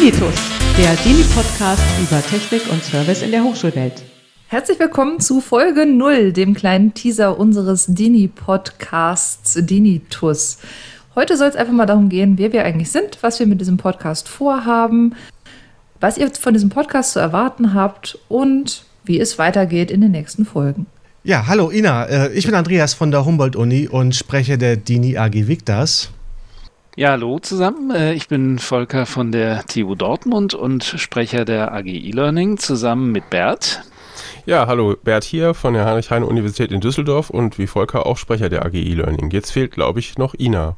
Dinitus, der Dini-Podcast über Technik und Service in der Hochschulwelt. Herzlich willkommen zu Folge 0, dem kleinen Teaser unseres Dini-Podcasts Dinitus. Heute soll es einfach mal darum gehen, wer wir eigentlich sind, was wir mit diesem Podcast vorhaben, was ihr von diesem Podcast zu erwarten habt und wie es weitergeht in den nächsten Folgen. Ja, hallo Ina, äh, ich bin Andreas von der Humboldt-Uni und spreche der Dini AG Victas. Ja, hallo zusammen. Äh, ich bin Volker von der TU Dortmund und Sprecher der AG E-Learning zusammen mit Bert. Ja, hallo, Bert hier von der Heinrich-Heine-Universität in Düsseldorf und wie Volker auch Sprecher der AG E-Learning. Jetzt fehlt, glaube ich, noch Ina.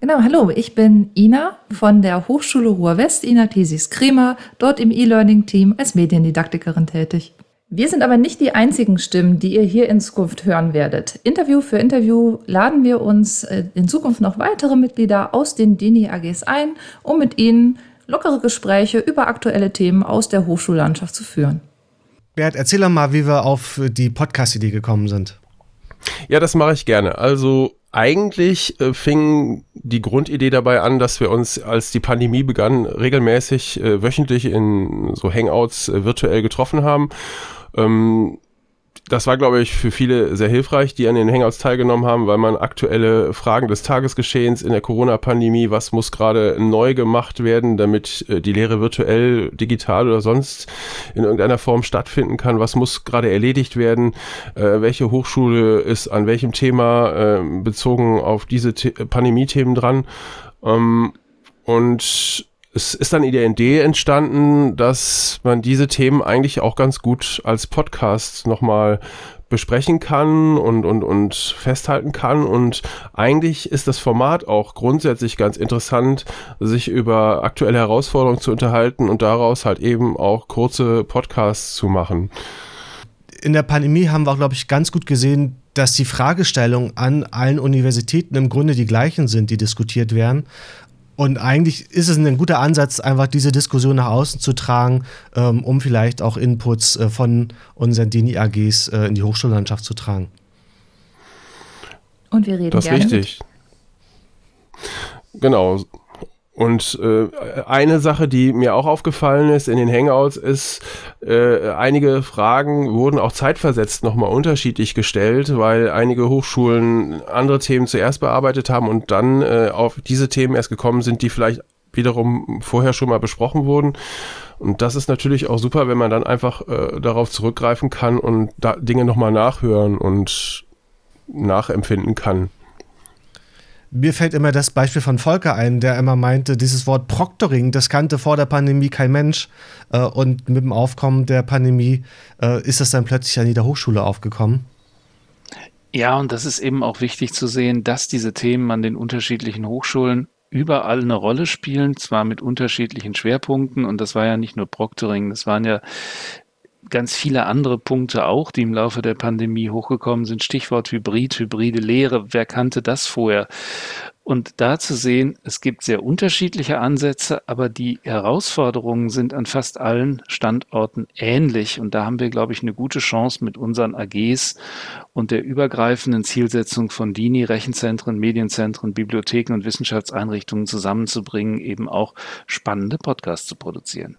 Genau, hallo, ich bin Ina von der Hochschule Ruhr-West, Ina Thesis-Kremer, dort im E-Learning-Team als Mediendidaktikerin tätig. Wir sind aber nicht die einzigen Stimmen, die ihr hier in Zukunft hören werdet. Interview für Interview laden wir uns äh, in Zukunft noch weitere Mitglieder aus den DINI AGs ein, um mit ihnen lockere Gespräche über aktuelle Themen aus der Hochschullandschaft zu führen. Bert, erzähl doch mal, wie wir auf die Podcast-Idee gekommen sind. Ja, das mache ich gerne. Also eigentlich äh, fing die Grundidee dabei an, dass wir uns, als die Pandemie begann, regelmäßig äh, wöchentlich in so Hangouts äh, virtuell getroffen haben. Ähm, das war, glaube ich, für viele sehr hilfreich, die an den Hangouts teilgenommen haben, weil man aktuelle Fragen des Tagesgeschehens in der Corona-Pandemie, was muss gerade neu gemacht werden, damit äh, die Lehre virtuell, digital oder sonst in irgendeiner Form stattfinden kann, was muss gerade erledigt werden, äh, welche Hochschule ist an welchem Thema äh, bezogen auf diese Pandemie-Themen dran. Ähm, und es ist dann die Idee entstanden, dass man diese Themen eigentlich auch ganz gut als Podcast nochmal besprechen kann und, und, und festhalten kann. Und eigentlich ist das Format auch grundsätzlich ganz interessant, sich über aktuelle Herausforderungen zu unterhalten und daraus halt eben auch kurze Podcasts zu machen. In der Pandemie haben wir glaube ich, ganz gut gesehen, dass die Fragestellungen an allen Universitäten im Grunde die gleichen sind, die diskutiert werden. Und eigentlich ist es ein guter Ansatz, einfach diese Diskussion nach außen zu tragen, ähm, um vielleicht auch Inputs äh, von unseren DINI-AGs äh, in die Hochschullandschaft zu tragen. Und wir reden das gerne. Das ist richtig. Genau. Und äh, eine Sache, die mir auch aufgefallen ist in den Hangouts, ist, äh, einige Fragen wurden auch zeitversetzt nochmal unterschiedlich gestellt, weil einige Hochschulen andere Themen zuerst bearbeitet haben und dann äh, auf diese Themen erst gekommen sind, die vielleicht wiederum vorher schon mal besprochen wurden. Und das ist natürlich auch super, wenn man dann einfach äh, darauf zurückgreifen kann und da Dinge nochmal nachhören und nachempfinden kann. Mir fällt immer das Beispiel von Volker ein, der immer meinte, dieses Wort Proctoring, das kannte vor der Pandemie kein Mensch. Äh, und mit dem Aufkommen der Pandemie äh, ist das dann plötzlich an jeder Hochschule aufgekommen. Ja, und das ist eben auch wichtig zu sehen, dass diese Themen an den unterschiedlichen Hochschulen überall eine Rolle spielen, zwar mit unterschiedlichen Schwerpunkten. Und das war ja nicht nur Proctoring, das waren ja ganz viele andere Punkte auch, die im Laufe der Pandemie hochgekommen sind. Stichwort Hybrid, hybride Lehre. Wer kannte das vorher? Und da zu sehen, es gibt sehr unterschiedliche Ansätze, aber die Herausforderungen sind an fast allen Standorten ähnlich. Und da haben wir, glaube ich, eine gute Chance mit unseren AGs und der übergreifenden Zielsetzung von DINI, Rechenzentren, Medienzentren, Bibliotheken und Wissenschaftseinrichtungen zusammenzubringen, eben auch spannende Podcasts zu produzieren.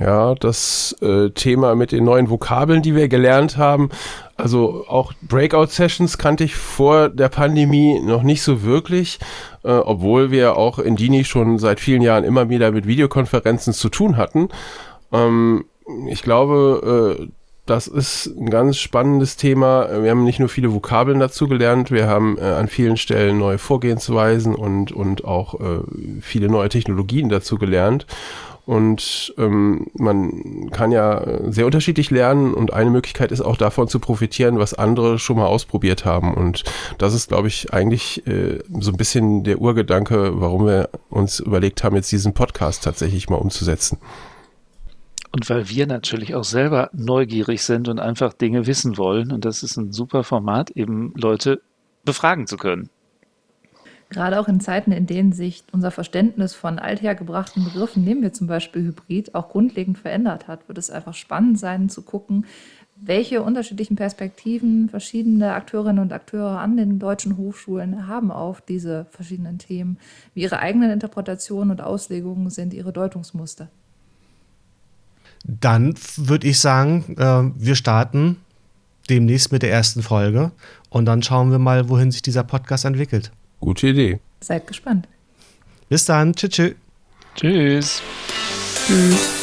Ja, das äh, Thema mit den neuen Vokabeln, die wir gelernt haben. Also auch Breakout-Sessions kannte ich vor der Pandemie noch nicht so wirklich, äh, obwohl wir auch in Dini schon seit vielen Jahren immer wieder mit Videokonferenzen zu tun hatten. Ähm, ich glaube, äh, das ist ein ganz spannendes Thema. Wir haben nicht nur viele Vokabeln dazu gelernt, wir haben äh, an vielen Stellen neue Vorgehensweisen und, und auch äh, viele neue Technologien dazu gelernt. Und ähm, man kann ja sehr unterschiedlich lernen und eine Möglichkeit ist auch davon zu profitieren, was andere schon mal ausprobiert haben. Und das ist, glaube ich, eigentlich äh, so ein bisschen der Urgedanke, warum wir uns überlegt haben, jetzt diesen Podcast tatsächlich mal umzusetzen. Und weil wir natürlich auch selber neugierig sind und einfach Dinge wissen wollen. Und das ist ein super Format, eben Leute befragen zu können. Gerade auch in Zeiten, in denen sich unser Verständnis von althergebrachten Begriffen, nehmen wir zum Beispiel Hybrid, auch grundlegend verändert hat, wird es einfach spannend sein zu gucken, welche unterschiedlichen Perspektiven verschiedene Akteurinnen und Akteure an den deutschen Hochschulen haben auf diese verschiedenen Themen, wie ihre eigenen Interpretationen und Auslegungen sind, ihre Deutungsmuster. Dann würde ich sagen, äh, wir starten demnächst mit der ersten Folge und dann schauen wir mal, wohin sich dieser Podcast entwickelt. Gute Idee. Seid gespannt. Bis dann. Tschüss. Tschüss. Tschüss.